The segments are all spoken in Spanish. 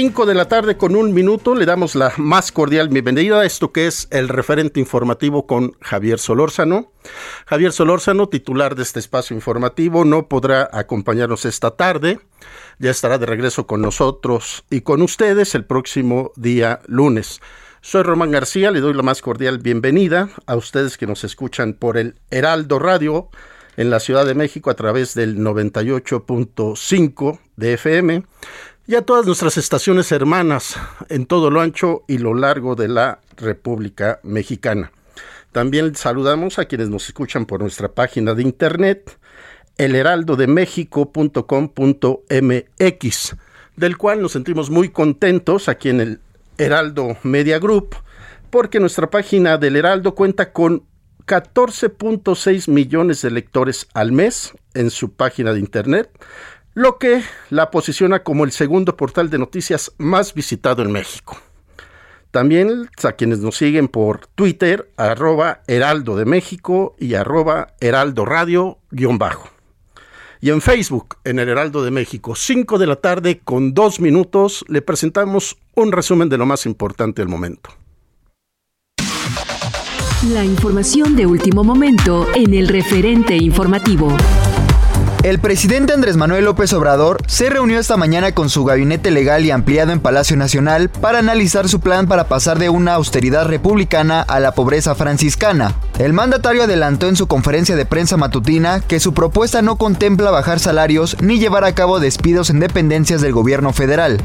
Cinco de la tarde con un minuto le damos la más cordial bienvenida a esto que es el referente informativo con Javier Solórzano. Javier Solórzano, titular de este espacio informativo, no podrá acompañarnos esta tarde. Ya estará de regreso con nosotros y con ustedes el próximo día lunes. Soy Román García, le doy la más cordial bienvenida a ustedes que nos escuchan por el Heraldo Radio en la Ciudad de México a través del 98.5 de FM y a todas nuestras estaciones hermanas en todo lo ancho y lo largo de la República Mexicana. También saludamos a quienes nos escuchan por nuestra página de internet, elheraldodemexico.com.mx, del cual nos sentimos muy contentos aquí en el Heraldo Media Group, porque nuestra página del Heraldo cuenta con 14.6 millones de lectores al mes en su página de internet, lo que la posiciona como el segundo portal de noticias más visitado en México. También a quienes nos siguen por Twitter, arroba Heraldo de México y arroba Heraldo Radio guion bajo. Y en Facebook, en el Heraldo de México, 5 de la tarde con 2 minutos, le presentamos un resumen de lo más importante del momento. La información de último momento en el referente informativo. El presidente Andrés Manuel López Obrador se reunió esta mañana con su gabinete legal y ampliado en Palacio Nacional para analizar su plan para pasar de una austeridad republicana a la pobreza franciscana. El mandatario adelantó en su conferencia de prensa matutina que su propuesta no contempla bajar salarios ni llevar a cabo despidos en dependencias del gobierno federal.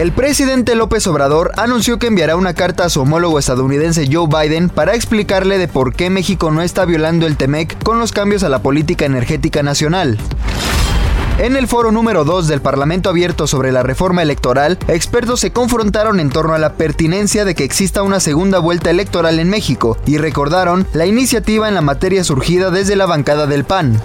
El presidente López Obrador anunció que enviará una carta a su homólogo estadounidense Joe Biden para explicarle de por qué México no está violando el TEMEC con los cambios a la política energética nacional. En el foro número 2 del Parlamento Abierto sobre la reforma electoral, expertos se confrontaron en torno a la pertinencia de que exista una segunda vuelta electoral en México y recordaron la iniciativa en la materia surgida desde la bancada del PAN.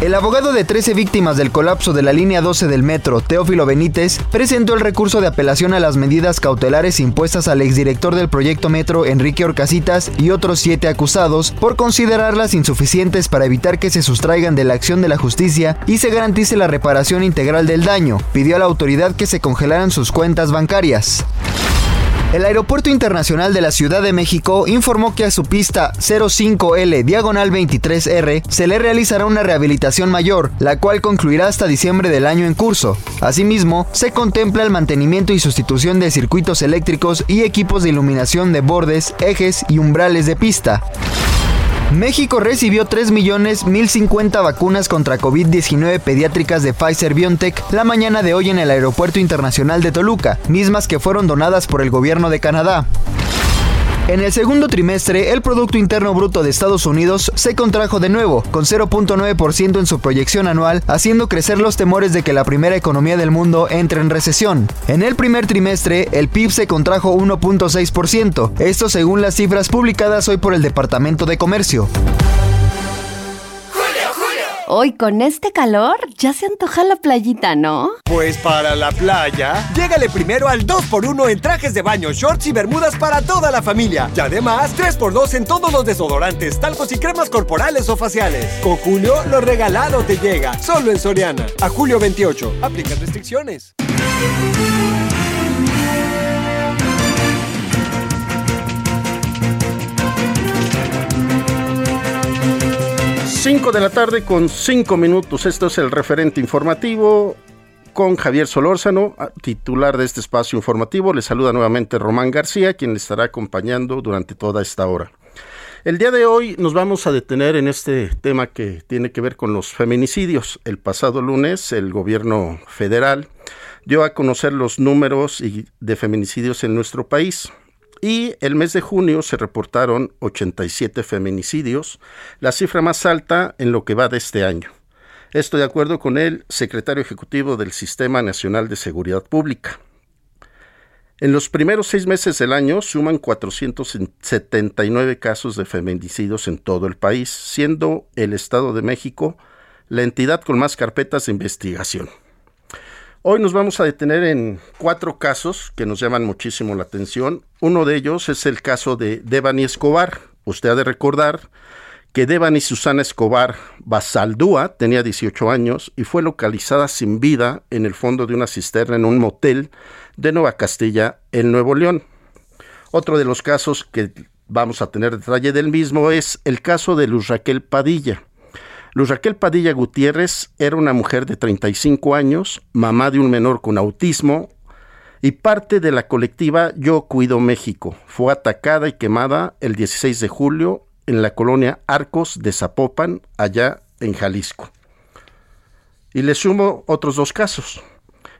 El abogado de 13 víctimas del colapso de la línea 12 del metro, Teófilo Benítez, presentó el recurso de apelación a las medidas cautelares impuestas al exdirector del proyecto Metro, Enrique Orcasitas, y otros siete acusados por considerarlas insuficientes para evitar que se sustraigan de la acción de la justicia y se garantice la reparación integral del daño. Pidió a la autoridad que se congelaran sus cuentas bancarias. El Aeropuerto Internacional de la Ciudad de México informó que a su pista 05L diagonal 23R se le realizará una rehabilitación mayor, la cual concluirá hasta diciembre del año en curso. Asimismo, se contempla el mantenimiento y sustitución de circuitos eléctricos y equipos de iluminación de bordes, ejes y umbrales de pista. México recibió 3.000.050 vacunas contra COVID-19 pediátricas de Pfizer BioNTech la mañana de hoy en el Aeropuerto Internacional de Toluca, mismas que fueron donadas por el gobierno de Canadá. En el segundo trimestre, el Producto Interno Bruto de Estados Unidos se contrajo de nuevo, con 0.9% en su proyección anual, haciendo crecer los temores de que la primera economía del mundo entre en recesión. En el primer trimestre, el PIB se contrajo 1.6%, esto según las cifras publicadas hoy por el Departamento de Comercio. Hoy con este calor ya se antoja la playita, ¿no? Pues para la playa, llégale primero al 2x1 en trajes de baño, shorts y bermudas para toda la familia. Y además, 3x2 en todos los desodorantes, talcos y cremas corporales o faciales. Con Julio, lo regalado te llega, solo en Soriana. A julio 28, aplican restricciones. 5 de la tarde con 5 minutos. Esto es el referente informativo con Javier Solórzano, titular de este espacio informativo. Le saluda nuevamente Román García, quien le estará acompañando durante toda esta hora. El día de hoy nos vamos a detener en este tema que tiene que ver con los feminicidios. El pasado lunes el gobierno federal dio a conocer los números de feminicidios en nuestro país. Y el mes de junio se reportaron 87 feminicidios, la cifra más alta en lo que va de este año. Esto de acuerdo con el secretario ejecutivo del Sistema Nacional de Seguridad Pública. En los primeros seis meses del año suman 479 casos de feminicidios en todo el país, siendo el Estado de México la entidad con más carpetas de investigación. Hoy nos vamos a detener en cuatro casos que nos llaman muchísimo la atención. Uno de ellos es el caso de Devani Escobar. Usted ha de recordar que Devani Susana Escobar Basaldúa tenía 18 años y fue localizada sin vida en el fondo de una cisterna en un motel de Nueva Castilla, en Nuevo León. Otro de los casos que vamos a tener detalle del mismo es el caso de Luz Raquel Padilla. Luz Raquel Padilla Gutiérrez era una mujer de 35 años, mamá de un menor con autismo y parte de la colectiva Yo Cuido México. Fue atacada y quemada el 16 de julio en la colonia Arcos de Zapopan, allá en Jalisco. Y le sumo otros dos casos.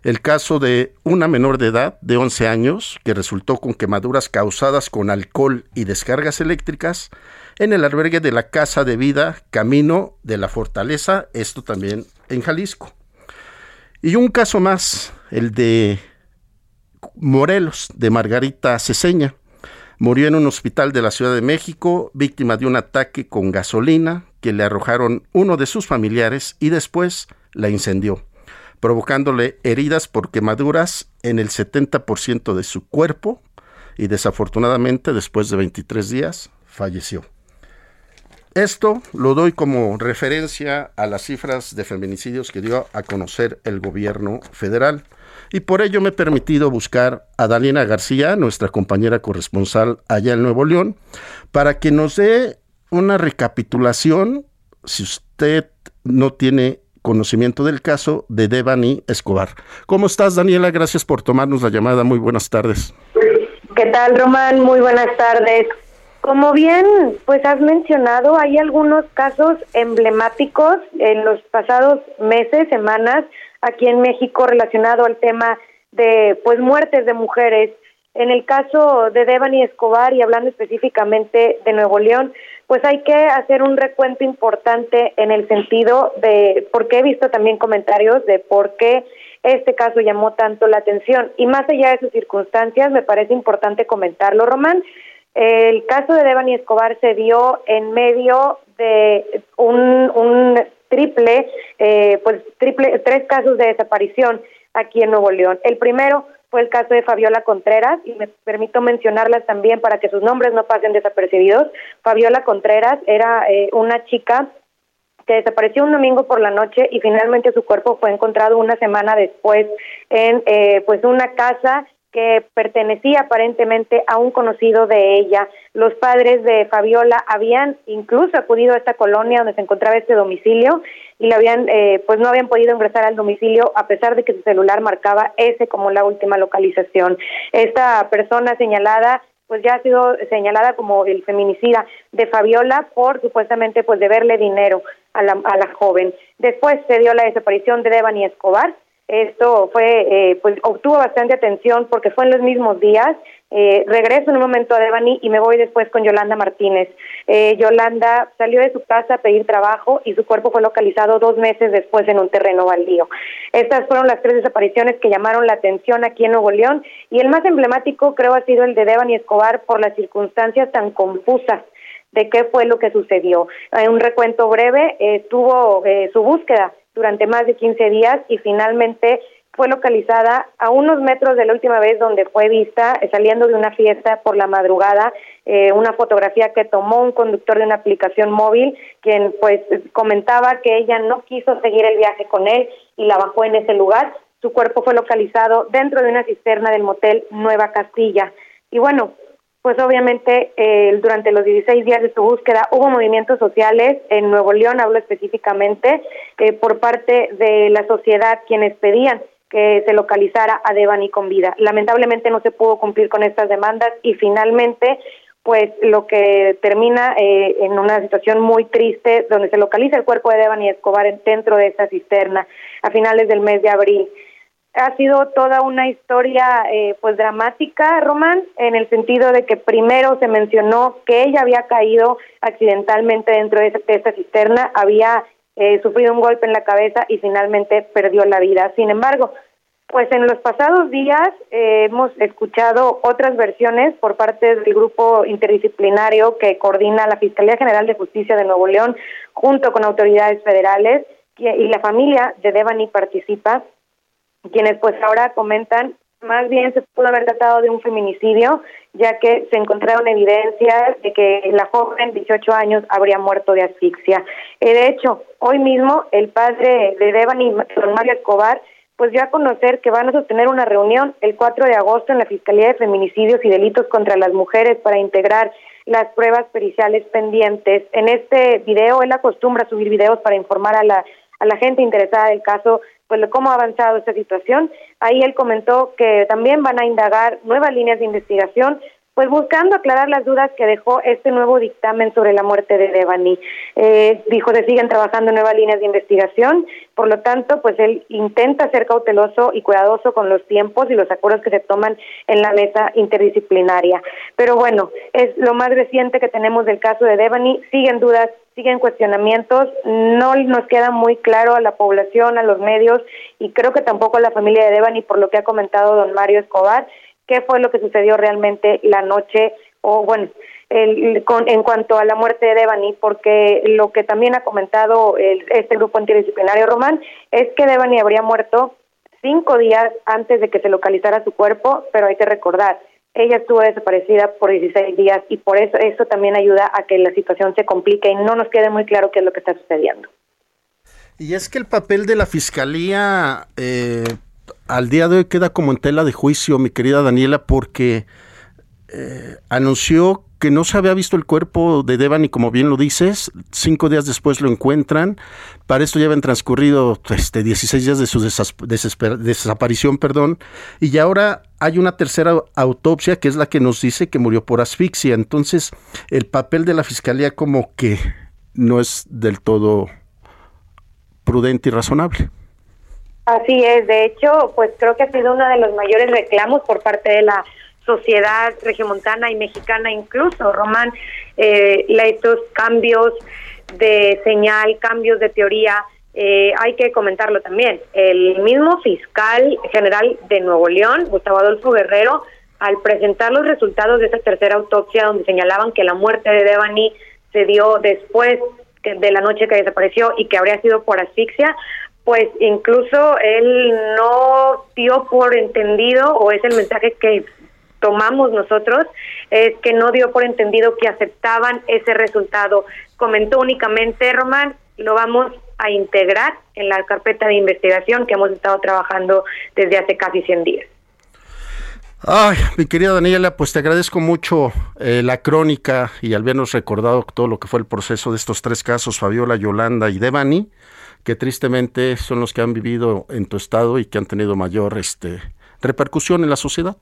El caso de una menor de edad de 11 años que resultó con quemaduras causadas con alcohol y descargas eléctricas en el albergue de la Casa de Vida Camino de la Fortaleza, esto también en Jalisco. Y un caso más, el de Morelos, de Margarita Ceseña. Murió en un hospital de la Ciudad de México, víctima de un ataque con gasolina que le arrojaron uno de sus familiares y después la incendió, provocándole heridas por quemaduras en el 70% de su cuerpo y desafortunadamente después de 23 días falleció. Esto lo doy como referencia a las cifras de feminicidios que dio a conocer el gobierno federal. Y por ello me he permitido buscar a Dalina García, nuestra compañera corresponsal allá en Nuevo León, para que nos dé una recapitulación, si usted no tiene conocimiento del caso, de Devani Escobar. ¿Cómo estás, Daniela? Gracias por tomarnos la llamada. Muy buenas tardes. ¿Qué tal, Román? Muy buenas tardes. Como bien, pues has mencionado, hay algunos casos emblemáticos en los pasados meses, semanas, aquí en México relacionado al tema de, pues, muertes de mujeres. En el caso de Devani Escobar y hablando específicamente de Nuevo León, pues hay que hacer un recuento importante en el sentido de, porque he visto también comentarios de por qué este caso llamó tanto la atención. Y más allá de sus circunstancias, me parece importante comentarlo, Román, el caso de Devani Escobar se dio en medio de un, triple, eh, pues triple, tres casos de desaparición aquí en Nuevo León. El primero fue el caso de Fabiola Contreras, y me permito mencionarlas también para que sus nombres no pasen desapercibidos. Fabiola Contreras era eh, una chica que desapareció un domingo por la noche y finalmente su cuerpo fue encontrado una semana después en eh, pues una casa que pertenecía aparentemente a un conocido de ella. Los padres de Fabiola habían incluso acudido a esta colonia donde se encontraba este domicilio y le habían, eh, pues no habían podido ingresar al domicilio a pesar de que su celular marcaba ese como la última localización. Esta persona señalada pues ya ha sido señalada como el feminicida de Fabiola por supuestamente pues deberle dinero a la, a la joven. Después se dio la desaparición de Devani Escobar, esto fue, eh, pues obtuvo bastante atención porque fue en los mismos días. Eh, regreso en un momento a Devani y me voy después con Yolanda Martínez. Eh, Yolanda salió de su casa a pedir trabajo y su cuerpo fue localizado dos meses después en un terreno baldío. Estas fueron las tres desapariciones que llamaron la atención aquí en Nuevo León y el más emblemático creo ha sido el de Devani Escobar por las circunstancias tan confusas de qué fue lo que sucedió. En un recuento breve, estuvo su búsqueda durante más de 15 días y finalmente fue localizada a unos metros de la última vez donde fue vista eh, saliendo de una fiesta por la madrugada, eh, una fotografía que tomó un conductor de una aplicación móvil, quien pues comentaba que ella no quiso seguir el viaje con él y la bajó en ese lugar. Su cuerpo fue localizado dentro de una cisterna del motel Nueva Castilla. Y bueno, pues obviamente eh, durante los 16 días de su búsqueda hubo movimientos sociales en Nuevo León, hablo específicamente, por parte de la sociedad quienes pedían que se localizara a Devani con vida. Lamentablemente no se pudo cumplir con estas demandas y finalmente pues lo que termina eh, en una situación muy triste donde se localiza el cuerpo de Devani Escobar dentro de esa cisterna a finales del mes de abril. Ha sido toda una historia eh, pues dramática, Román, en el sentido de que primero se mencionó que ella había caído accidentalmente dentro de esta cisterna, había eh, sufrido un golpe en la cabeza y finalmente perdió la vida. Sin embargo, pues en los pasados días eh, hemos escuchado otras versiones por parte del grupo interdisciplinario que coordina la Fiscalía General de Justicia de Nuevo León junto con autoridades federales y la familia de Devani participa, quienes pues ahora comentan más bien se pudo haber tratado de un feminicidio, ya que se encontraron evidencias de que la joven de 18 años habría muerto de asfixia. Eh, de hecho, hoy mismo el padre de Devani, don Mario Escobar, pues dio a conocer que van a sostener una reunión el 4 de agosto en la Fiscalía de Feminicidios y Delitos contra las Mujeres para integrar las pruebas periciales pendientes. En este video, él acostumbra subir videos para informar a la, a la gente interesada del caso pues cómo ha avanzado esta situación. Ahí él comentó que también van a indagar nuevas líneas de investigación, pues buscando aclarar las dudas que dejó este nuevo dictamen sobre la muerte de Devani. Eh, dijo que siguen trabajando nuevas líneas de investigación, por lo tanto, pues él intenta ser cauteloso y cuidadoso con los tiempos y los acuerdos que se toman en la mesa interdisciplinaria. Pero bueno, es lo más reciente que tenemos del caso de Devani. Siguen dudas siguen cuestionamientos, no nos queda muy claro a la población, a los medios y creo que tampoco a la familia de Devani por lo que ha comentado don Mario Escobar, qué fue lo que sucedió realmente la noche o bueno, el, con, en cuanto a la muerte de Devani, porque lo que también ha comentado el, este grupo antidisciplinario Román es que Devani habría muerto cinco días antes de que se localizara su cuerpo, pero hay que recordar, ella estuvo desaparecida por 16 días y por eso eso también ayuda a que la situación se complique y no nos quede muy claro qué es lo que está sucediendo. Y es que el papel de la fiscalía eh, al día de hoy queda como en tela de juicio, mi querida Daniela, porque eh, anunció que no se había visto el cuerpo de Devani, como bien lo dices, cinco días después lo encuentran, para esto ya habían transcurrido este, 16 días de su desaparición, perdón, y ahora hay una tercera autopsia que es la que nos dice que murió por asfixia, entonces el papel de la fiscalía como que no es del todo prudente y razonable. Así es, de hecho, pues creo que ha sido uno de los mayores reclamos por parte de la sociedad regiomontana y mexicana incluso, Román, eh, estos cambios de señal, cambios de teoría, eh, hay que comentarlo también. El mismo fiscal general de Nuevo León, Gustavo Adolfo Guerrero, al presentar los resultados de esa tercera autopsia donde señalaban que la muerte de Devani se dio después de la noche que desapareció y que habría sido por asfixia, pues incluso él no dio por entendido, o es el mensaje que tomamos nosotros es que no dio por entendido que aceptaban ese resultado. Comentó únicamente, Román, lo vamos a integrar en la carpeta de investigación que hemos estado trabajando desde hace casi 100 días. Ay, mi querida Daniela, pues te agradezco mucho eh, la crónica y al habernos recordado todo lo que fue el proceso de estos tres casos, Fabiola, Yolanda y Devani, que tristemente son los que han vivido en tu estado y que han tenido mayor este, repercusión en la sociedad.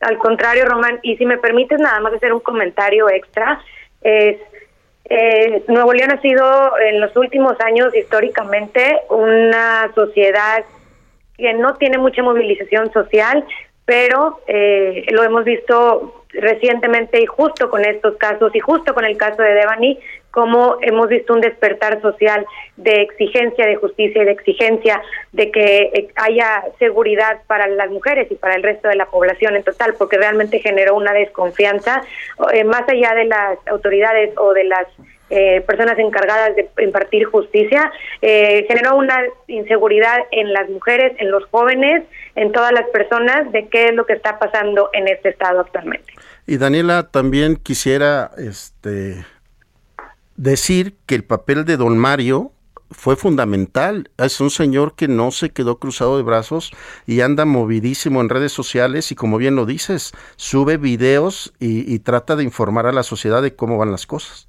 Al contrario, Román, y si me permites nada más hacer un comentario extra, es eh, Nuevo León ha sido en los últimos años históricamente una sociedad que no tiene mucha movilización social, pero eh, lo hemos visto recientemente y justo con estos casos y justo con el caso de Devani, cómo hemos visto un despertar social de exigencia de justicia y de exigencia de que eh, haya seguridad para las mujeres y para el resto de la población en total, porque realmente generó una desconfianza eh, más allá de las autoridades o de las eh, personas encargadas de impartir justicia, generó una inseguridad en las mujeres, en los jóvenes, en todas las personas de qué es lo que está pasando en este estado actualmente. Y Daniela, también quisiera este, decir que el papel de don Mario fue fundamental. Es un señor que no se quedó cruzado de brazos y anda movidísimo en redes sociales y como bien lo dices, sube videos y, trata de informar a la sociedad de cómo van las cosas.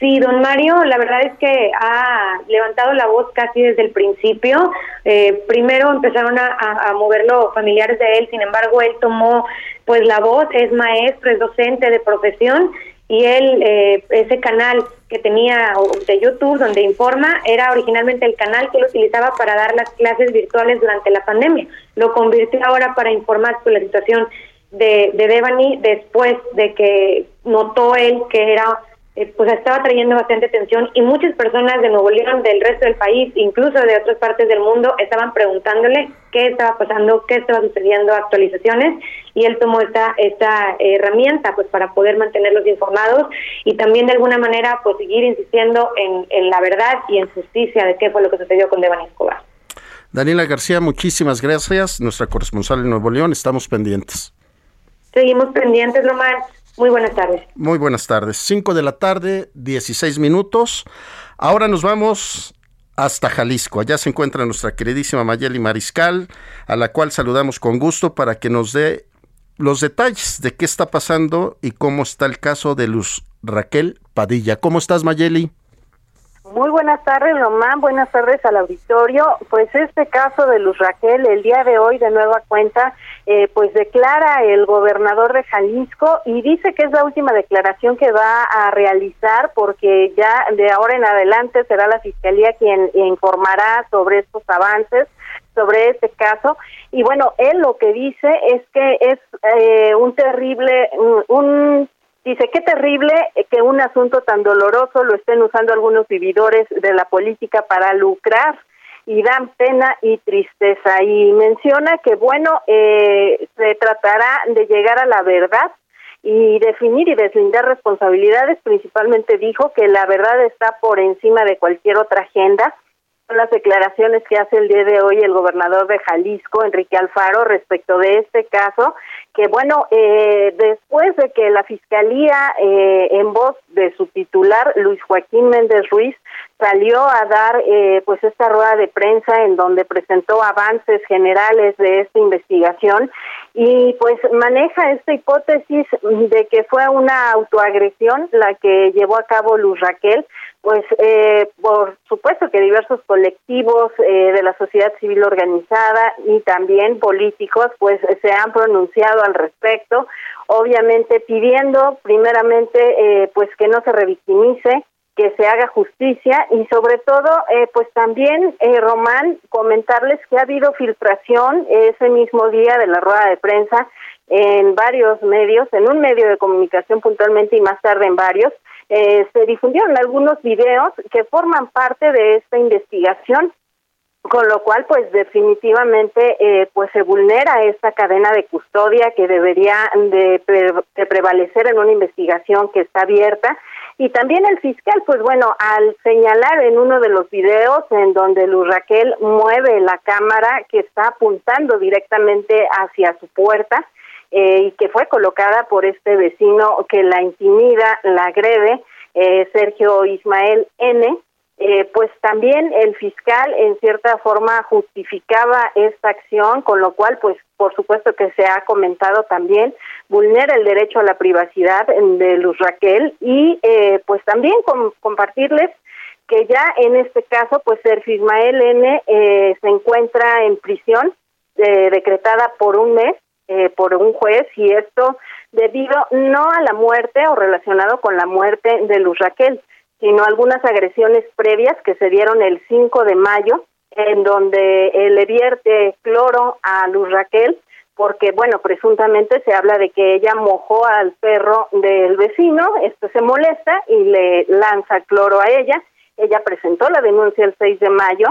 Sí, don Mario, la verdad es que ha levantado la voz casi desde el principio. Eh, primero empezaron a, a, moverlo familiares de él, sin embargo, él tomó pues la voz, es maestro, es docente de profesión y él, eh, ese canal que tenía de YouTube donde informa, era originalmente el canal que él utilizaba para dar las clases virtuales durante la pandemia. Lo convirtió ahora para informar sobre la situación de, de Devani después de que notó él que era eh, pues estaba trayendo bastante atención y muchas personas de Nuevo León, del resto del país, incluso de otras partes del mundo, estaban preguntándole qué estaba pasando, qué estaba sucediendo, actualizaciones, y él tomó esta, esta herramienta pues para poder mantenerlos informados y también de alguna manera pues seguir insistiendo en, en la verdad y en justicia de qué fue lo que sucedió con Devani Escobar. Daniela García, muchísimas gracias, nuestra corresponsal en Nuevo León, estamos pendientes. Seguimos pendientes, Lomar. Muy buenas tardes. Muy buenas tardes. 5 de la tarde, 16 minutos. Ahora nos vamos hasta Jalisco. Allá se encuentra nuestra queridísima Mayeli Mariscal, a la cual saludamos con gusto para que nos dé los detalles de qué está pasando y cómo está el caso de Luz Raquel Padilla. ¿Cómo estás, Mayeli? Muy buenas tardes, Román. Buenas tardes al auditorio. Pues este caso de Luz Raquel, el día de hoy, de nueva cuenta, eh, pues declara el gobernador de Jalisco y dice que es la última declaración que va a realizar porque ya de ahora en adelante será la fiscalía quien informará sobre estos avances sobre este caso y bueno él lo que dice es que es eh, un terrible un Dice, qué terrible que un asunto tan doloroso lo estén usando algunos vividores de la política para lucrar y dan pena y tristeza. Y menciona que, bueno, eh, se tratará de llegar a la verdad y definir y deslindar responsabilidades. Principalmente dijo que la verdad está por encima de cualquier otra agenda las declaraciones que hace el día de hoy el gobernador de Jalisco, Enrique Alfaro, respecto de este caso, que bueno, eh, después de que la Fiscalía, eh, en voz de su titular, Luis Joaquín Méndez Ruiz, salió a dar eh, pues esta rueda de prensa en donde presentó avances generales de esta investigación y pues maneja esta hipótesis de que fue una autoagresión la que llevó a cabo Luz Raquel, pues eh, por supuesto que diversos colectivos eh, de la sociedad civil organizada y también políticos pues se han pronunciado al respecto, obviamente pidiendo primeramente eh, pues que no se revictimice, que se haga justicia y sobre todo eh, pues también eh, Román comentarles que ha habido filtración ese mismo día de la rueda de prensa en varios medios, en un medio de comunicación puntualmente y más tarde en varios, eh, se difundieron algunos videos que forman parte de esta investigación, con lo cual pues definitivamente eh, pues se vulnera esta cadena de custodia que debería de, de, prevalecer en una investigación que está abierta y también el fiscal pues bueno al señalar en uno de los videos en donde Luz Raquel mueve la cámara que está apuntando directamente hacia su puerta eh, y que fue colocada por este vecino que la intimida, la agrede, eh, Sergio Ismael N. Eh, pues también el fiscal en cierta forma justificaba esta acción, con lo cual, pues por supuesto que se ha comentado también, vulnera el derecho a la privacidad de Luz Raquel y pues también compartirles que ya en este caso, pues Sergio Ismael N. se encuentra en prisión decretada por un mes eh, por un juez y esto debido no a la muerte o relacionado con la muerte de Luz Raquel, sino algunas agresiones previas que se dieron el 5 de mayo, en donde le vierte cloro a Luz Raquel, porque, bueno, presuntamente se habla de que ella mojó al perro del vecino, esto se molesta y le lanza cloro a ella. Ella presentó la denuncia el 6 de mayo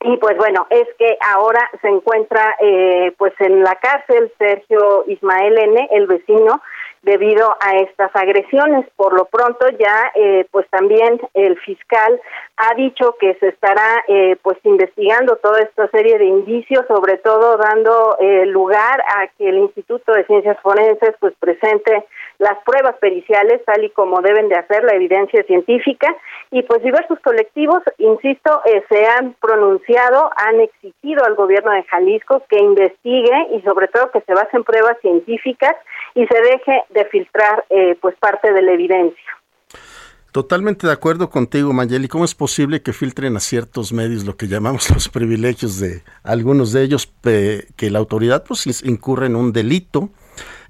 y pues bueno, es que ahora se encuentra eh, pues en la cárcel Sergio Ismael N., el vecino, debido a estas agresiones. Por lo pronto ya eh, pues también el fiscal ha dicho que se estará eh, pues investigando toda esta serie de indicios, sobre todo dando eh, lugar a que el Instituto de Ciencias Forenses pues presente las pruebas periciales tal y como deben de hacer la evidencia científica y pues diversos colectivos, insisto, se han pronunciado, han exigido al gobierno de Jalisco que investigue y sobre todo que se base en pruebas científicas y se deje de filtrar eh, pues parte de la evidencia. Totalmente de acuerdo contigo, Mayeli. ¿Cómo es posible que filtren a ciertos medios lo que llamamos los privilegios de algunos de ellos, que la autoridad pues incurre en un delito?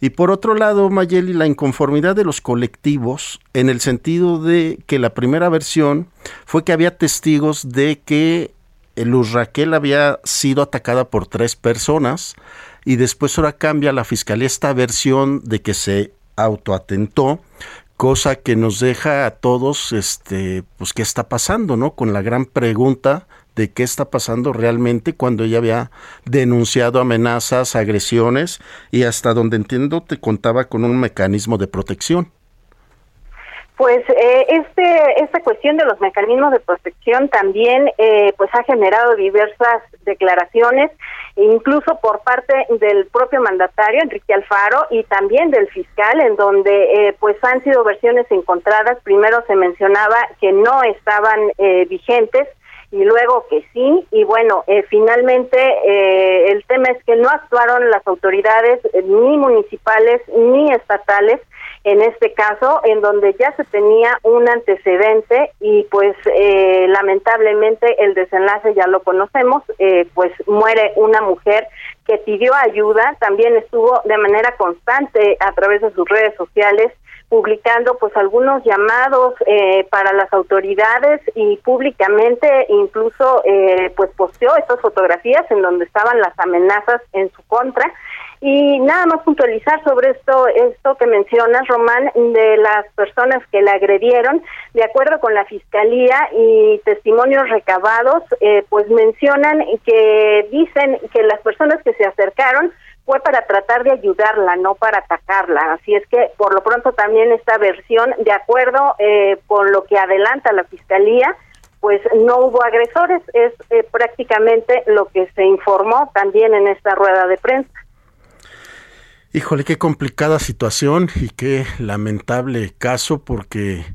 Y por otro lado, Mayeli, la inconformidad de los colectivos en el sentido de que la primera versión fue que había testigos de que Luz Raquel había sido atacada por tres personas y después ahora cambia la fiscalía esta versión de que se autoatentó, cosa que nos deja a todos, este, pues qué está pasando, ¿no? Con la gran pregunta de qué está pasando realmente cuando ella había denunciado amenazas, agresiones y hasta donde entiendo te contaba con un mecanismo de protección. Pues eh, este, esta cuestión de los mecanismos de protección también eh, pues ha generado diversas declaraciones, incluso por parte del propio mandatario Enrique Alfaro y también del fiscal, en donde eh, pues han sido versiones encontradas. Primero se mencionaba que no estaban vigentes y luego que sí. Y bueno finalmente el tema es que no actuaron las autoridades ni municipales ni estatales en este caso, en donde ya se tenía un antecedente y pues eh, lamentablemente el desenlace ya lo conocemos, eh, pues muere una mujer que pidió ayuda, también estuvo de manera constante a través de sus redes sociales publicando pues algunos llamados eh, para las autoridades y públicamente incluso pues posteó estas fotografías en donde estaban las amenazas en su contra. Y nada más puntualizar sobre esto, esto que mencionas, Román, de las personas que la agredieron, de acuerdo con la fiscalía y testimonios recabados, eh, pues mencionan que dicen que las personas que se acercaron fue para tratar de ayudarla, no para atacarla. Así es que, por lo pronto, también esta versión, de acuerdo eh, con lo que adelanta la fiscalía, pues no hubo agresores, es eh, prácticamente lo que se informó también en esta rueda de prensa. Híjole, qué complicada situación y qué lamentable caso porque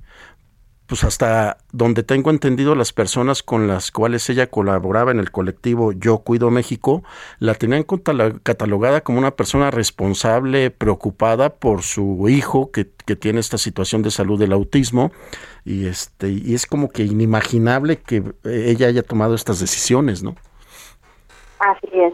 pues hasta donde tengo entendido las personas con las cuales ella colaboraba en el colectivo Yo Cuido México la tenían catalogada como una persona responsable, preocupada por su hijo que, que tiene esta situación de salud del autismo y este y es como que inimaginable que ella haya tomado estas decisiones, ¿no? Así es.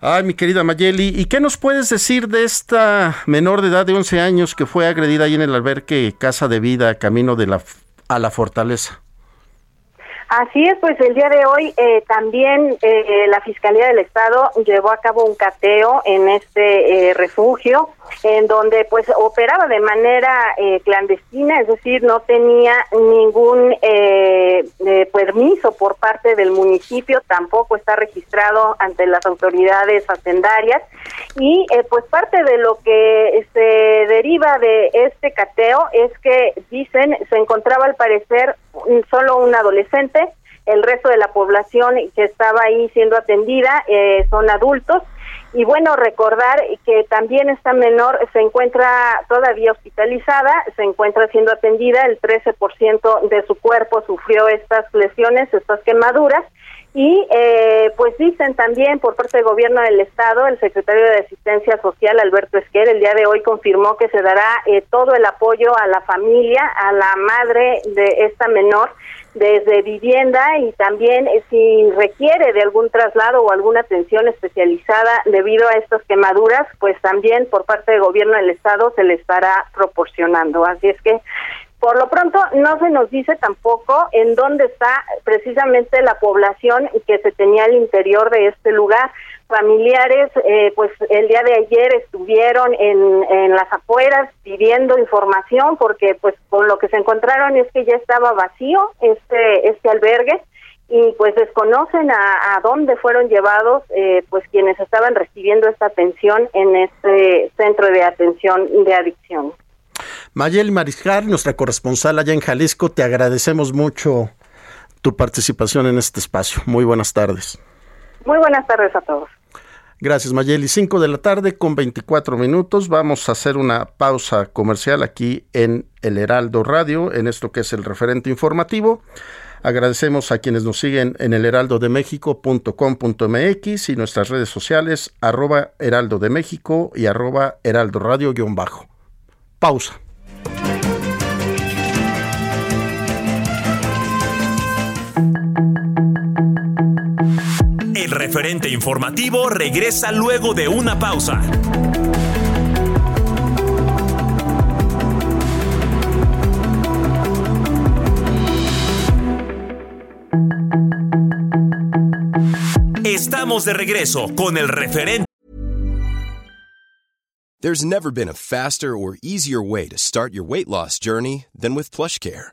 Ay, mi querida Mayeli, ¿y qué nos puedes decir de esta menor de edad de 11 años que fue agredida ahí en el albergue Casa de Vida, camino de la, a la fortaleza? Así es, pues el día de hoy eh, también eh, la Fiscalía del Estado llevó a cabo un cateo en este eh, refugio, en donde pues operaba de manera clandestina, es decir, no tenía ningún permiso por parte del municipio, tampoco está registrado ante las autoridades hacendarias y pues parte de lo que se deriva de este cateo es que dicen se encontraba al parecer solo un adolescente el resto de la población que estaba ahí siendo atendida eh, son adultos. Y bueno, recordar que también esta menor se encuentra todavía hospitalizada, se encuentra siendo atendida, el 13% de su cuerpo sufrió estas lesiones, estas quemaduras. Y eh, pues dicen también por parte del gobierno del estado, el secretario de Asistencia Social, Alberto Esquer, el día de hoy confirmó que se dará eh, todo el apoyo a la familia, a la madre de esta menor, desde vivienda y también eh, si requiere de algún traslado o alguna atención especializada debido a estas quemaduras, pues también por parte del gobierno del estado se le estará proporcionando. Así es que Por lo pronto, no se nos dice tampoco en dónde está precisamente la población que se tenía al interior de este lugar. Familiares, eh, pues el día de ayer estuvieron en, en las afueras pidiendo información porque, pues, con lo que se encontraron es que ya estaba vacío este este albergue y pues desconocen a, a dónde fueron llevados eh, pues quienes estaban recibiendo esta atención en este centro de atención de adicción. Mayeli Mariscal, nuestra corresponsal allá en Jalisco, te agradecemos mucho tu participación en este espacio. Muy buenas tardes. Muy buenas tardes a todos. Gracias Mayeli. 5 de la tarde con 24 minutos. Vamos a hacer una pausa comercial aquí en el Heraldo Radio, en esto que es el referente informativo. Agradecemos a quienes nos siguen en el heraldodemexico.com.mx y nuestras redes sociales arroba heraldo de México y arroba heraldo radio guion bajo. Pausa. El referente informativo regresa luego de una pausa. Estamos de regreso con el referente. There's never been a faster or easier way to start your weight loss journey than with PlushCare.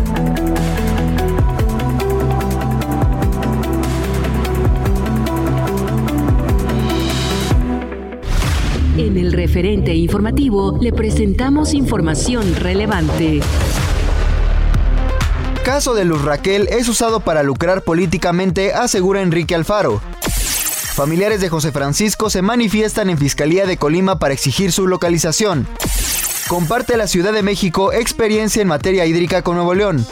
En el referente informativo le presentamos información relevante. Caso de Luz Raquel es usado para lucrar políticamente, asegura Enrique Alfaro. Familiares de José Francisco se manifiestan en Fiscalía de Colima para exigir su localización. Comparte la Ciudad de México experiencia en materia hídrica con Nuevo León.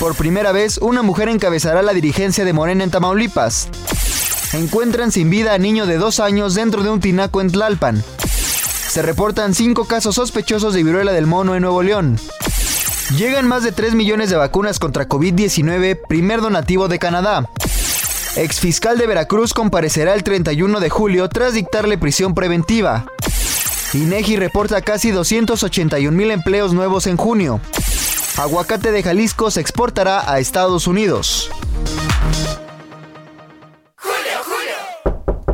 Por primera vez, una mujer encabezará la dirigencia de Morena en Tamaulipas. Encuentran sin vida a niño de dos años dentro de un tinaco en Tlalpan. Se reportan cinco casos sospechosos de viruela del mono en Nuevo León. Llegan más de 3 millones de vacunas contra COVID-19, primer donativo de Canadá. Exfiscal de Veracruz comparecerá el 31 de julio tras dictarle prisión preventiva. INEGI reporta casi 281 mil empleos nuevos en junio. Aguacate de Jalisco se exportará a Estados Unidos.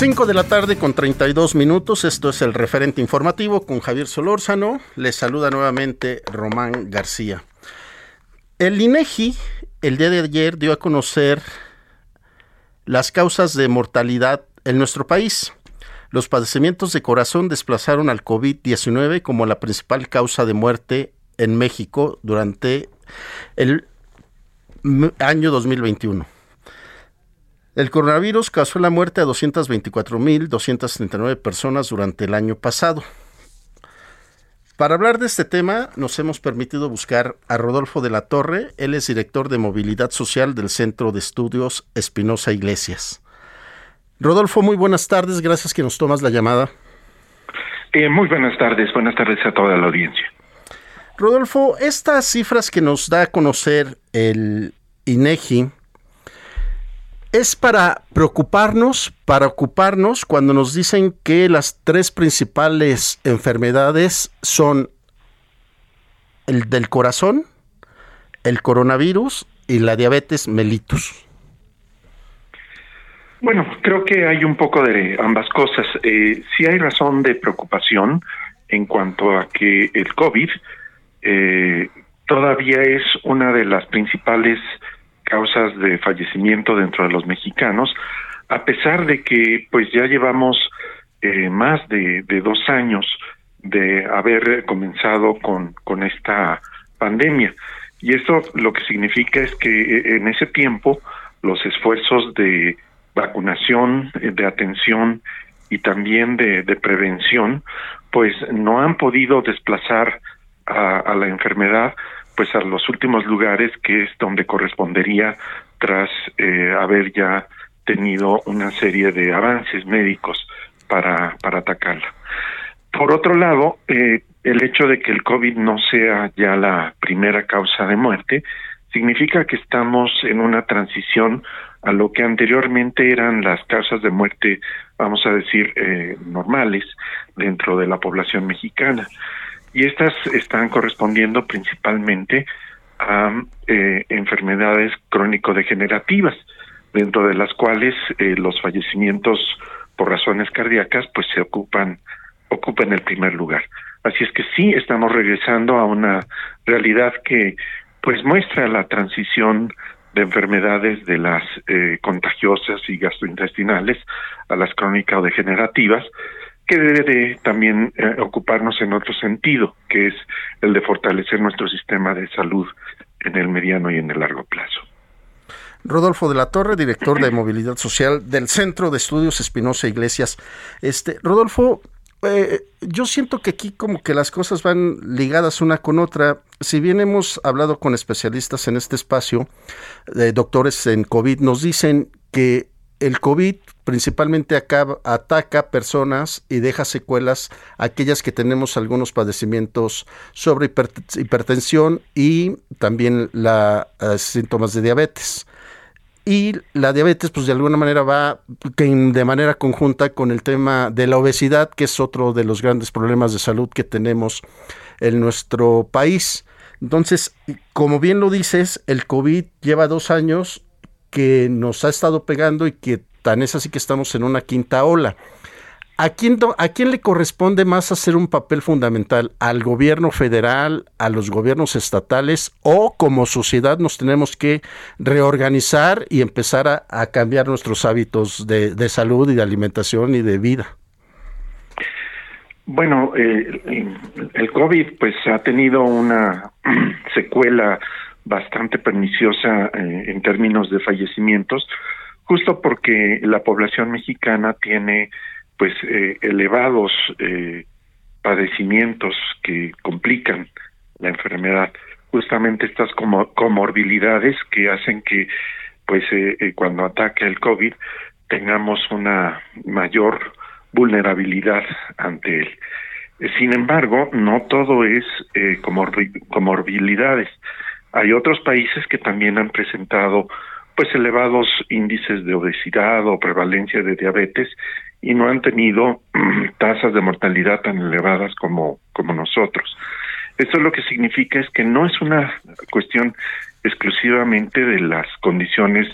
Cinco de la tarde con 32 minutos, esto es el referente informativo con Javier Solórzano, les saluda nuevamente Román García. El INEGI el día de ayer dio a conocer las causas de mortalidad en nuestro país. Los padecimientos de corazón desplazaron al COVID-19 como la principal causa de muerte en México durante el año 2021. El coronavirus causó la muerte a 224.239 personas durante el año pasado. Para hablar de este tema, nos hemos permitido buscar a Rodolfo de la Torre. Él es director de movilidad social del Centro de Estudios Espinosa Iglesias. Rodolfo, muy buenas tardes. Gracias que nos tomas la llamada. Eh, muy buenas tardes. Buenas tardes a toda la audiencia. Rodolfo, estas cifras que nos da a conocer el INEGI es para preocuparnos, para ocuparnos cuando nos dicen que las tres principales enfermedades son el del corazón, el coronavirus y la diabetes mellitus. Bueno, creo que hay un poco de ambas cosas. Eh, sí hay razón de preocupación en cuanto a que el COVID eh, todavía es una de las principales causas de fallecimiento dentro de los mexicanos, a pesar de que pues ya llevamos eh, más de, dos años de haber comenzado con, con esta pandemia. Y esto lo que significa es que eh, en ese tiempo los esfuerzos de vacunación, eh, de atención y también de, prevención, pues no han podido desplazar a, la enfermedad pues a los últimos lugares que es donde correspondería tras eh, haber ya tenido una serie de avances médicos para, para atacarla. Por otro lado, eh, el hecho de que el COVID no sea ya la primera causa de muerte significa que estamos en una transición a lo que anteriormente eran las causas de muerte, vamos a decir, eh, normales dentro de la población mexicana. Y estas están correspondiendo principalmente a eh, enfermedades crónico-degenerativas, dentro de las cuales eh, los fallecimientos por razones cardíacas pues se ocupan ocupan el primer lugar. Así es que sí estamos regresando a una realidad que pues muestra la transición de enfermedades de las eh, contagiosas y gastrointestinales a las crónicas o degenerativas, que debe de también eh, ocuparnos en otro sentido, que es el de fortalecer nuestro sistema de salud en el mediano y en el largo plazo. Rodolfo de la Torre, director de movilidad social del Centro de Estudios Espinosa Iglesias. Este, Rodolfo, eh, yo siento que aquí como que las cosas van ligadas una con otra. Si bien hemos hablado con especialistas en este espacio, eh, doctores en COVID, nos dicen que el COVID principalmente acaba, ataca personas y deja secuelas aquellas que tenemos algunos padecimientos sobre hipertensión y también la, uh, síntomas de diabetes y la diabetes pues de alguna manera va de manera conjunta con el tema de la obesidad que es otro de los grandes problemas de salud que tenemos en nuestro país. Entonces, como bien lo dices, el COVID lleva dos años que nos ha estado pegando y que tan es así que estamos en una quinta ola. ¿A quién, ¿A quién le corresponde más hacer un papel fundamental? ¿Al gobierno federal, a los gobiernos estatales o como sociedad nos tenemos que reorganizar y empezar a, cambiar nuestros hábitos de, de, salud y de alimentación y de vida? Bueno, eh, el COVID pues ha tenido una secuela bastante perniciosa eh, en términos de fallecimientos, justo porque la población mexicana tiene pues eh, elevados eh, padecimientos que complican la enfermedad. Justamente estas como comorbilidades que hacen que pues cuando ataque el covid tengamos una mayor vulnerabilidad ante él. Sin embargo no todo es eh, comorbilidades hay otros países que también han presentado pues elevados índices de obesidad o prevalencia de diabetes y no han tenido tasas de mortalidad tan elevadas como, como nosotros. Esto lo que significa es que no es una cuestión exclusivamente de las condiciones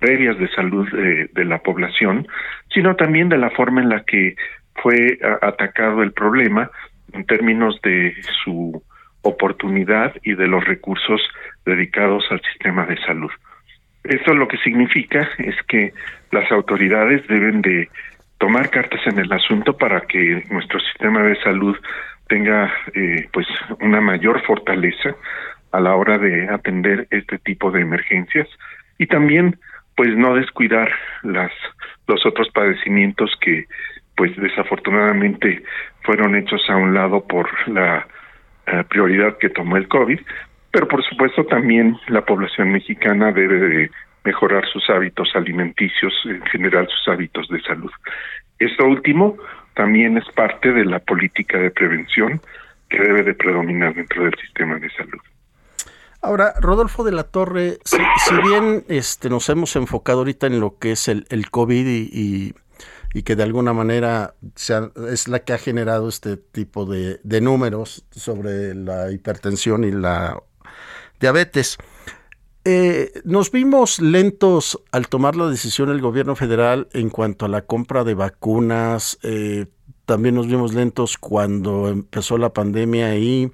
previas de salud de, de la población, sino también de la forma en la que fue atacado el problema en términos de su oportunidad y de los recursos dedicados al sistema de salud. Esto lo que significa es que las autoridades deben de tomar cartas en el asunto para que nuestro sistema de salud tenga eh, pues una mayor fortaleza a la hora de atender este tipo de emergencias y también pues no descuidar las los otros padecimientos que pues desafortunadamente fueron hechos a un lado por la uh, prioridad que tomó el COVID, pero por supuesto también la población mexicana debe de mejorar sus hábitos alimenticios, en general sus hábitos de salud. Esto último también es parte de la política de prevención que debe de predominar dentro del sistema de salud. Ahora, Rodolfo de la Torre, si, bien este, nos hemos enfocado ahorita en lo que es el, el COVID y, y, que de alguna manera es la que ha generado este tipo de, números sobre la hipertensión y la diabetes, Eh, nos vimos lentos al tomar la decisión el gobierno federal en cuanto a la compra de vacunas. Eh, también nos vimos lentos cuando empezó la pandemia y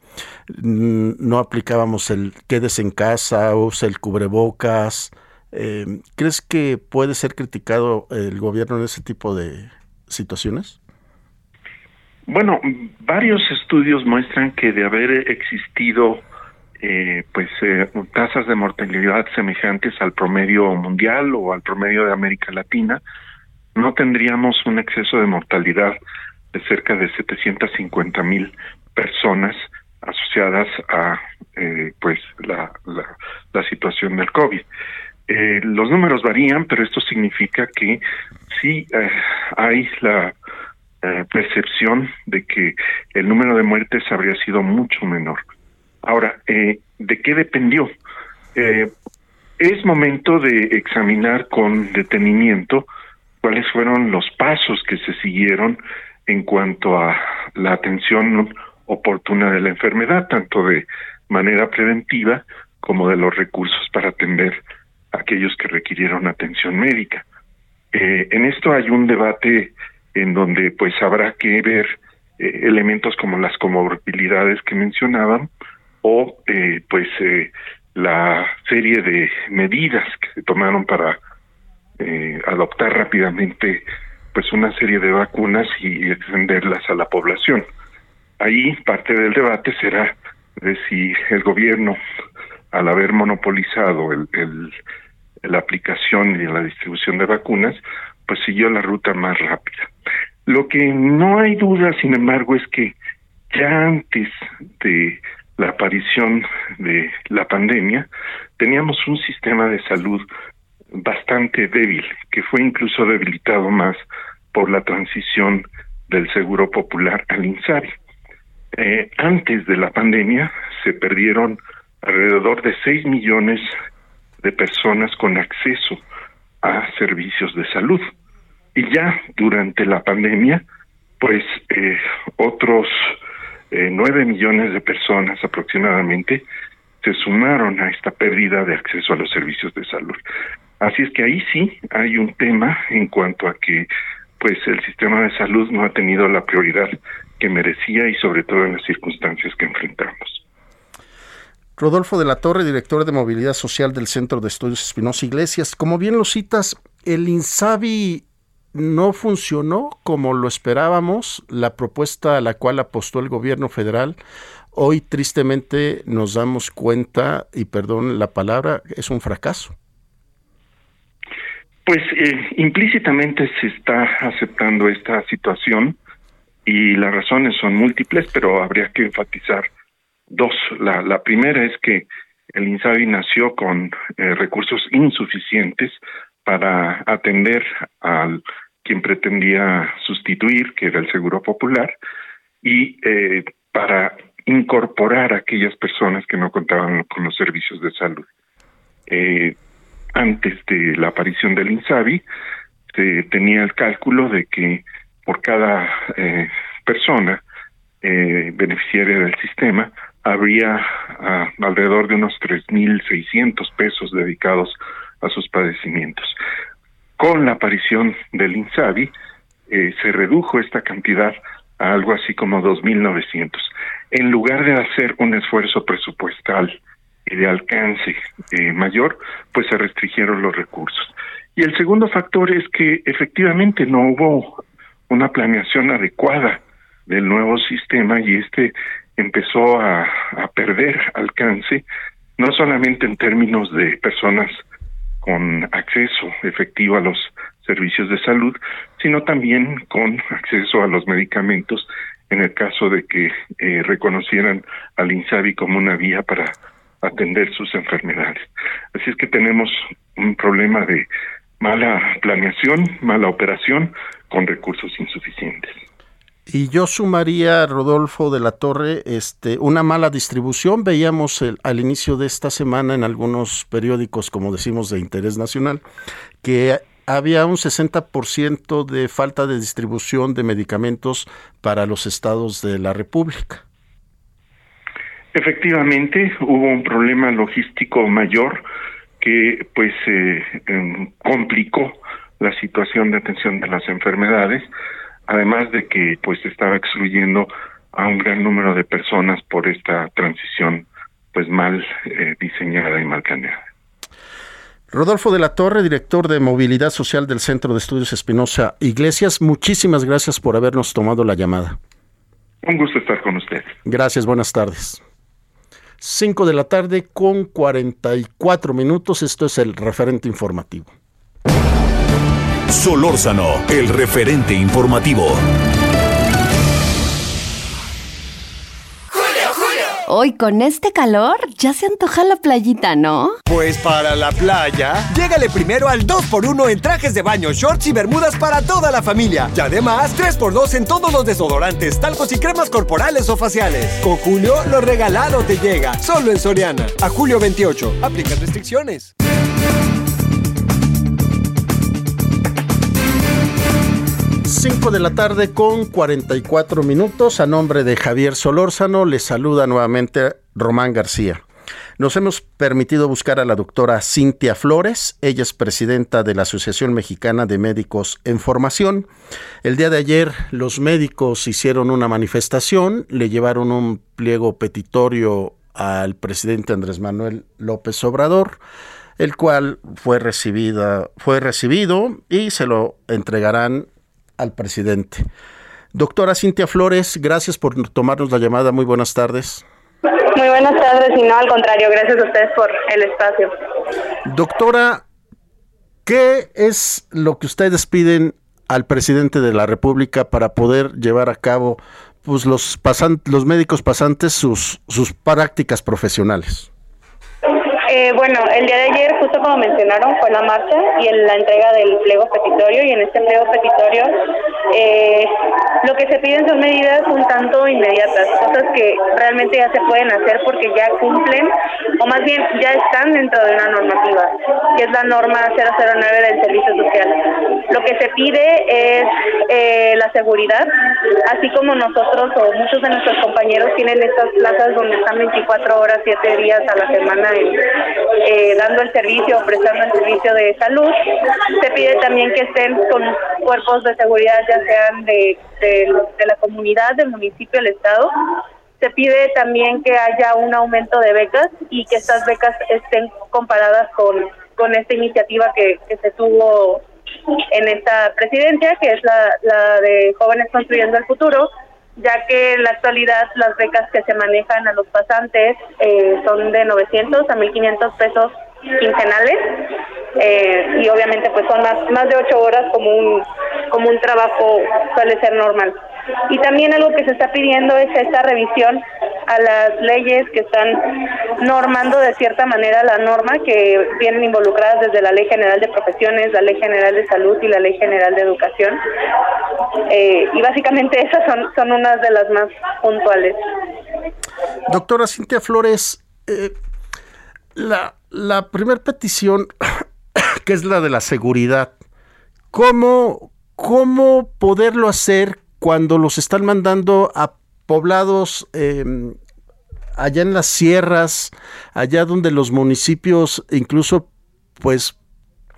mm, no aplicábamos el quedes en casa, usa el cubrebocas. Eh, ¿Crees que puede ser criticado el gobierno en ese tipo de situaciones? Bueno, varios estudios muestran que de haber existido eh, pues eh, tasas de mortalidad semejantes al promedio mundial o al promedio de América Latina, no tendríamos un exceso de mortalidad de cerca de 750 mil personas asociadas a eh, pues la, la, situación del COVID. Eh, los números varían, pero esto significa que sí eh, hay la percepción de que el número de muertes habría sido mucho menor. Ahora, eh, ¿de qué dependió? Eh, es momento de examinar con detenimiento cuáles fueron los pasos que se siguieron en cuanto a la atención oportuna de la enfermedad, tanto de manera preventiva como de los recursos para atender aquellos que requirieron atención médica. Eh, en esto hay un debate en donde pues habrá que ver eh, elementos como las comorbilidades que mencionaban, o eh, pues eh, la serie de medidas que se tomaron para adoptar rápidamente pues una serie de vacunas y extenderlas a la población. Ahí parte del debate será de si el gobierno, al haber monopolizado el, la aplicación y la distribución de vacunas, pues siguió la ruta más rápida. Lo que no hay duda, sin embargo, es que ya antes de la aparición de la pandemia, teníamos un sistema de salud bastante débil, que fue incluso debilitado más por la transición del Seguro Popular al INSABI. Eh, antes de la pandemia se perdieron alrededor de 6 millones de personas con acceso a servicios de salud. Y ya durante la pandemia, pues eh, otros eh, nueve millones de personas aproximadamente se sumaron a esta pérdida de acceso a los servicios de salud. Así es que ahí sí hay un tema en cuanto a que pues el sistema de salud no ha tenido la prioridad que merecía y sobre todo en las circunstancias que enfrentamos. Rodolfo de la Torre, director de Movilidad Social del Centro de Estudios Espinosa Iglesias. Como bien lo citas, el INSABI no funcionó como lo esperábamos, la propuesta a la cual apostó el gobierno federal. Hoy tristemente nos damos cuenta, y perdón la palabra, es un fracaso. Pues eh, implícitamente se está aceptando esta situación y las razones son múltiples, pero habría que enfatizar dos. La, la primera es que el INSABI nació con eh, recursos insuficientes para atender al quien pretendía sustituir, que era el Seguro Popular, y eh, para incorporar a aquellas personas que no contaban con los servicios de salud. Eh, antes de la aparición del INSABI, se tenía el cálculo de que por cada eh, persona beneficiaria del sistema habría ah, alrededor de unos 3.600 pesos dedicados a sus padecimientos. Con la aparición del INSABI, eh, se redujo esta cantidad a algo así como 2.900. En lugar de hacer un esfuerzo presupuestal y de alcance eh, mayor, pues se restringieron los recursos. Y el segundo factor es que efectivamente no hubo una planeación adecuada del nuevo sistema y este empezó a, a perder alcance, no solamente en términos de personas con acceso efectivo a los servicios de salud, sino también con acceso a los medicamentos en el caso de que eh, reconocieran al INSABI como una vía para atender sus enfermedades. Así es que tenemos un problema de mala planeación, mala operación con recursos insuficientes. Y yo sumaría, Rodolfo de la Torre, este, una mala distribución. Veíamos al inicio de esta semana en algunos periódicos, como decimos, de interés nacional, que había un 60% de falta de distribución de medicamentos para los estados de la República. Efectivamente, hubo un problema logístico mayor que pues eh, em, complicó la situación de atención de las enfermedades, además de que pues estaba excluyendo a un gran número de personas por esta transición pues mal eh, diseñada y mal planeada. Rodolfo de la Torre, director de Movilidad Social del Centro de Estudios Espinosa Iglesias, muchísimas gracias por habernos tomado la llamada. Un gusto estar con usted. Gracias, buenas tardes. 5 de la tarde con 44 minutos, esto es el referente informativo. Solórzano, el referente informativo. Hoy con este calor ya se antoja la playita, ¿no? Pues para la playa, llégale primero al 2x1 en trajes de baño, shorts y bermudas para toda la familia. Y además, 3x2 en todos los desodorantes, talcos y cremas corporales o faciales. Con Julio, lo regalado te llega, solo en Soriana. A julio 28, aplican restricciones. 5 de la tarde con 44 minutos. A nombre de Javier Solórzano, les saluda nuevamente Román García. Nos hemos permitido buscar a la doctora Cintia Flores. Ella es presidenta de la Asociación Mexicana de Médicos en Formación. El día de ayer los médicos hicieron una manifestación, le llevaron un pliego petitorio al presidente Andrés Manuel López Obrador, el cual fue recibida, fue recibido y se lo entregarán al presidente. Doctora Cintia Flores, gracias por tomarnos la llamada. Muy buenas tardes. Muy buenas tardes y no, al contrario, gracias a ustedes por el espacio. Doctora, ¿qué es lo que ustedes piden al presidente de la República para poder llevar a cabo pues los los médicos pasantes sus sus prácticas profesionales? Eh, bueno, el día de ayer, justo como mencionaron, fue la marcha y en la entrega del pliego petitorio. Y en este pliego petitorio, eh, lo que se piden son medidas un tanto inmediatas, cosas que realmente ya se pueden hacer porque ya cumplen, o más bien ya están dentro de una normativa, que es la norma 009 del Servicio Social. Lo que se pide es eh, la seguridad, así como nosotros o muchos de nuestros compañeros tienen estas plazas donde están 24 horas, 7 días a la semana en eh, dando el servicio prestando el servicio de salud. Se pide también que estén con cuerpos de seguridad, ya sean de, de, la comunidad, del municipio, del Estado. Se pide también que haya un aumento de becas y que estas becas estén comparadas con, con esta iniciativa que, que se tuvo en esta presidencia, que es la, la de Jóvenes Construyendo el Futuro, ya que en la actualidad las becas que se manejan a los pasantes eh, son de 900 a 1500 pesos quincenales eh, y obviamente pues son más más de ocho horas como un como un trabajo suele ser normal. Y también algo que se está pidiendo es esta revisión a las leyes que están normando de cierta manera la norma que vienen involucradas desde la Ley General de Profesiones, la Ley General de Salud y la Ley General de Educación. Eh, y básicamente esas son, son unas de las más puntuales. Doctora Cintia Flores, eh, la, la primera petición, que es la de la seguridad, ¿cómo, ¿cómo poderlo hacer cuando los están mandando a poblados em, allá en las sierras, allá donde los municipios incluso pues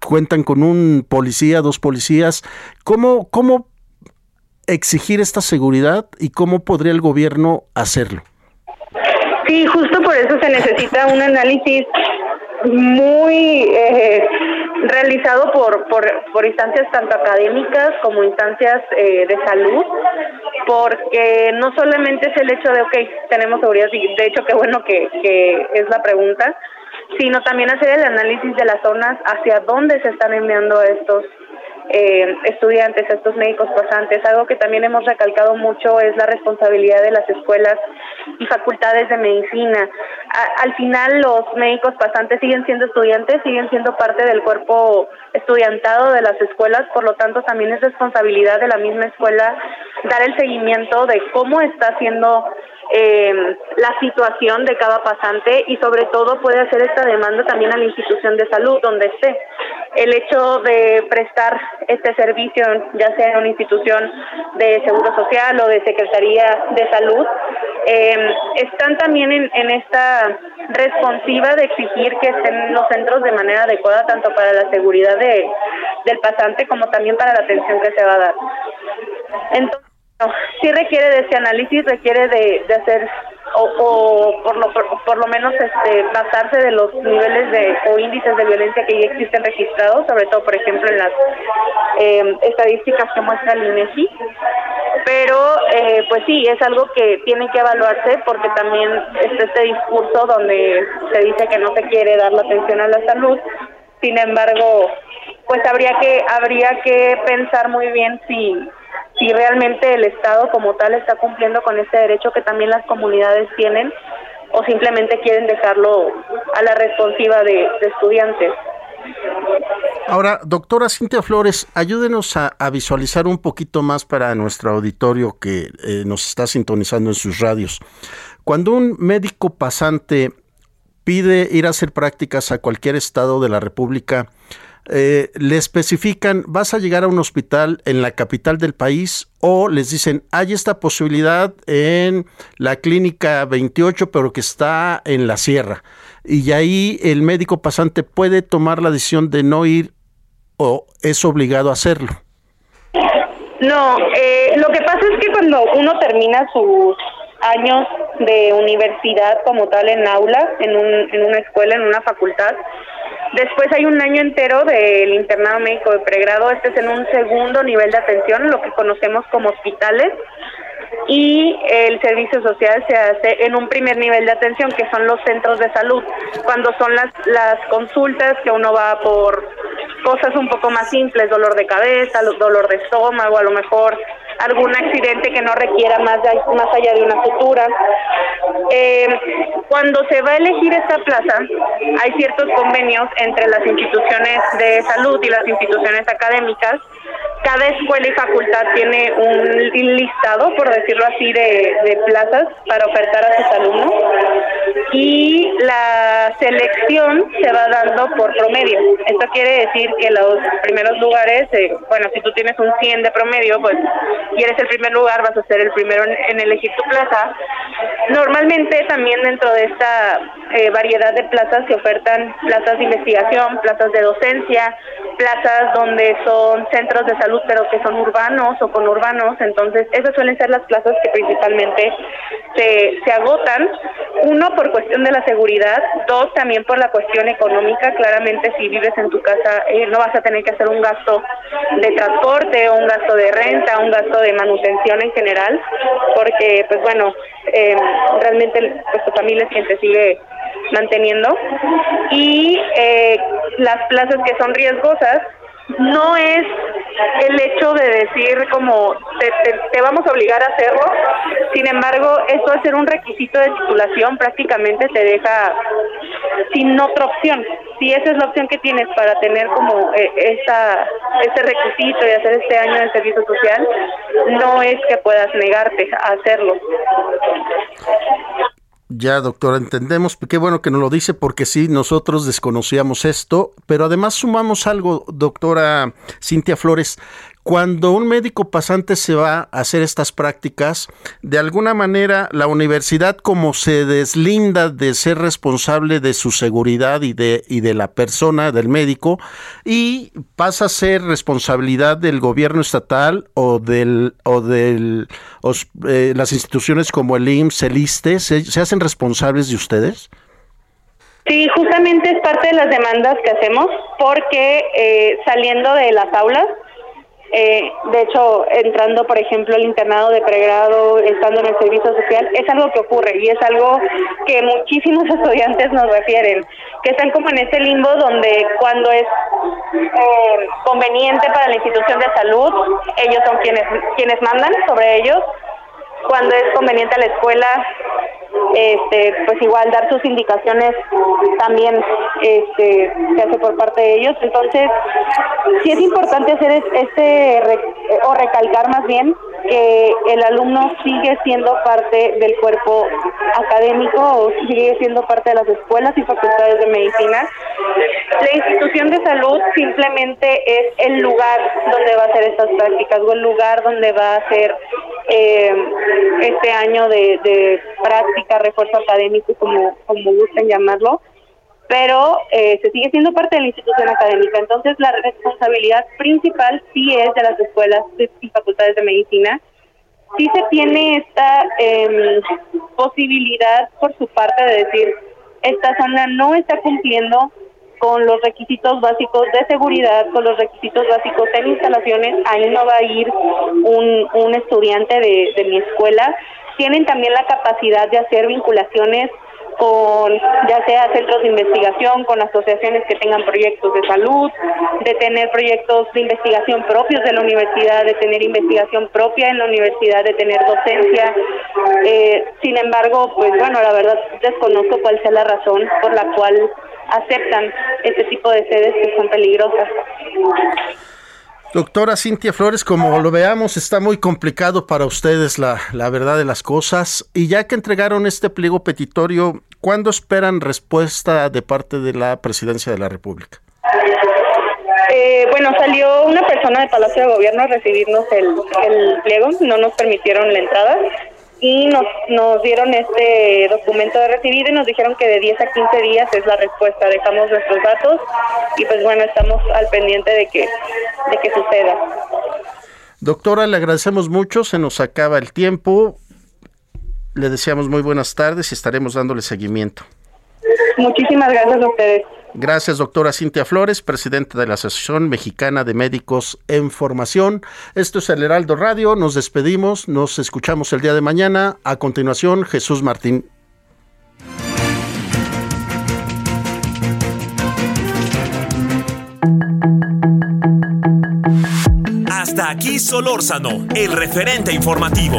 cuentan con un policía, dos policías, ¿cómo, cómo exigir esta seguridad y cómo podría el gobierno hacerlo? Sí, justo por eso se necesita un análisis muy eh, realizado por, por, por, instancias tanto académicas como instancias eh, de salud, porque no solamente es el hecho de, ok, tenemos seguridad, de hecho qué bueno que, que es la pregunta, sino también hacer el análisis de las zonas hacia dónde se están enviando estos eh, estudiantes, estos médicos pasantes. Algo que también hemos recalcado mucho es la responsabilidad de las escuelas y facultades de medicina. al final los médicos pasantes siguen siendo estudiantes, siguen siendo parte del cuerpo estudiantado de las escuelas, por lo tanto también es responsabilidad de la misma escuela dar el seguimiento de cómo está haciendo eh, la situación de cada pasante y sobre todo puede hacer esta demanda también a la institución de salud donde esté. El hecho de prestar este servicio, ya sea en una institución de seguro social o de Secretaría de Salud, eh, están también en, en esta responsiva de exigir que estén los centros de manera adecuada, tanto para la seguridad de, del pasante como también para la atención que se va a dar. Entonces, sí requiere de ese análisis, requiere de, de hacer o, por, lo, por, lo menos este, basarse de los niveles de o índices de violencia que ya existen registrados, sobre todo, por ejemplo, en las eh, estadísticas que muestra el INEGI. Pero, eh, pues sí, es algo que tiene que evaluarse porque también está este discurso donde se dice que no se quiere dar la atención a la salud. Sin embargo, pues habría que habría que pensar muy bien si si realmente el Estado como tal está cumpliendo con este derecho que también las comunidades tienen o simplemente quieren dejarlo a la responsiva de, estudiantes. Ahora, doctora Cintia Flores, ayúdenos a, visualizar un poquito más para nuestro auditorio que eh, nos está sintonizando en sus radios. Cuando un médico pasante pide ir a hacer prácticas a cualquier estado de la República, eh, le especifican, vas a llegar a un hospital en la capital del país o les dicen, hay esta posibilidad en la clínica 28, pero que está en la sierra. Y ahí el médico pasante puede tomar la decisión de no ir o es obligado a hacerlo. No, eh, lo que pasa es que cuando uno termina sus años de universidad como tal en aula, en, un, en una escuela, en una facultad, Después hay un año entero del internado médico de pregrado, este es en un segundo nivel de atención, lo que conocemos como hospitales, y el servicio social se hace en un primer nivel de atención, que son los centros de salud, cuando son las, las consultas que uno va por cosas un poco más simples, dolor de cabeza, dolor de estómago, a lo mejor algún accidente que no requiera más, más allá de una sutura. Eh, cuando se va a elegir esta plaza, hay ciertos convenios entre las instituciones de salud y las instituciones académicas. Cada escuela y facultad tiene un listado, por decirlo así, de, de plazas para ofertar a sus alumnos y la selección se va dando por promedio. Esto quiere decir que los primeros lugares, eh, bueno, si tú tienes un 100 de promedio, pues y eres el primer lugar, vas a ser el primero en, elegir tu plaza. Normalmente también dentro de esta eh, variedad de plazas se ofertan plazas de investigación, plazas de docencia, plazas donde son centros de salud pero que son urbanos o conurbanos, entonces esas suelen ser las plazas que principalmente se, se agotan, uno por cuestión de la seguridad, dos también por la cuestión económica, claramente si vives en tu casa eh, no vas a tener que hacer un gasto de transporte un gasto de renta, un gasto de manutención en general, porque pues bueno, eh, realmente pues tu familia te sigue manteniendo. Y eh, las plazas que son riesgosas no es el hecho de decir como te, vamos a obligar a hacerlo, sin embargo, eso es ser un requisito de titulación prácticamente te deja sin otra opción. Si esa es la opción que tienes para tener como eh, esa, ese requisito y hacer este año de servicio social, no es que puedas negarte a hacerlo. Ya, doctora, entendemos. Qué bueno que nos lo dice porque sí, nosotros desconocíamos esto, pero además sumamos algo, doctora Cintia Flores, cuando un médico pasante se va a hacer estas prácticas, de alguna manera la universidad como se deslinda de ser responsable de su seguridad y de, y de la persona, del médico, y pasa a ser responsabilidad del gobierno estatal o del o del eh, las instituciones como el IMSS, el ISTE, ¿se, hacen responsables de ustedes? Sí, justamente es parte de las demandas que hacemos porque eh, saliendo de las aulas eh, de hecho, entrando, por ejemplo, al internado de pregrado, estando en el servicio social, es algo que ocurre y es algo que muchísimos estudiantes nos refieren, que están como en ese limbo donde cuando es eh, conveniente para la institución de salud, ellos son quienes, quienes mandan sobre ellos, cuando es conveniente a la escuela, este, pues igual dar sus indicaciones también este, se hace por parte de ellos. Entonces, sí es importante hacer este, o recalcar más bien, que el alumno sigue siendo parte del cuerpo académico o sigue siendo parte de las escuelas y facultades de medicina. La institución de salud simplemente es el lugar donde va a hacer estas prácticas o el lugar donde va a hacer eh, este año de, de práctica, refuerzo académico, como, como gusten llamarlo pero eh, se sigue siendo parte de la institución académica. Entonces, la responsabilidad principal sí es de las escuelas y facultades de medicina. Sí se tiene esta eh, posibilidad por su parte de decir, esta zona no está cumpliendo con los requisitos básicos de seguridad, con los requisitos básicos en instalaciones, ahí no va a ir un, un estudiante de, de mi escuela. Tienen también la capacidad de hacer vinculaciones con ya sea centros de investigación, con asociaciones que tengan proyectos de salud, de tener proyectos de investigación propios de la universidad, de tener investigación propia en la universidad, de tener docencia. Eh, sin embargo, pues bueno, la verdad desconozco cuál sea la razón por la cual aceptan este tipo de sedes que son peligrosas. Doctora Cintia Flores, como lo veamos, está muy complicado para ustedes la, la, verdad de las cosas. Y ya que entregaron este pliego petitorio, ¿cuándo esperan respuesta de parte de la Presidencia de la República? Eh, bueno, salió una persona de Palacio de Gobierno a recibirnos el, el pliego, no nos permitieron la entrada y nos, nos dieron este documento de recibido y nos dijeron que de 10 a 15 días es la respuesta. Dejamos nuestros datos y pues bueno, estamos al pendiente de que, de que suceda. Doctora, le agradecemos mucho, se nos acaba el tiempo. Le deseamos muy buenas tardes y estaremos dándole seguimiento. Muchísimas gracias a ustedes. Gracias, doctora Cintia Flores, presidenta de la Asociación Mexicana de Médicos en Formación. Esto es el Heraldo Radio. Nos despedimos, nos escuchamos el día de mañana. A continuación, Jesús Martín. Hasta aquí Solórzano, el referente informativo.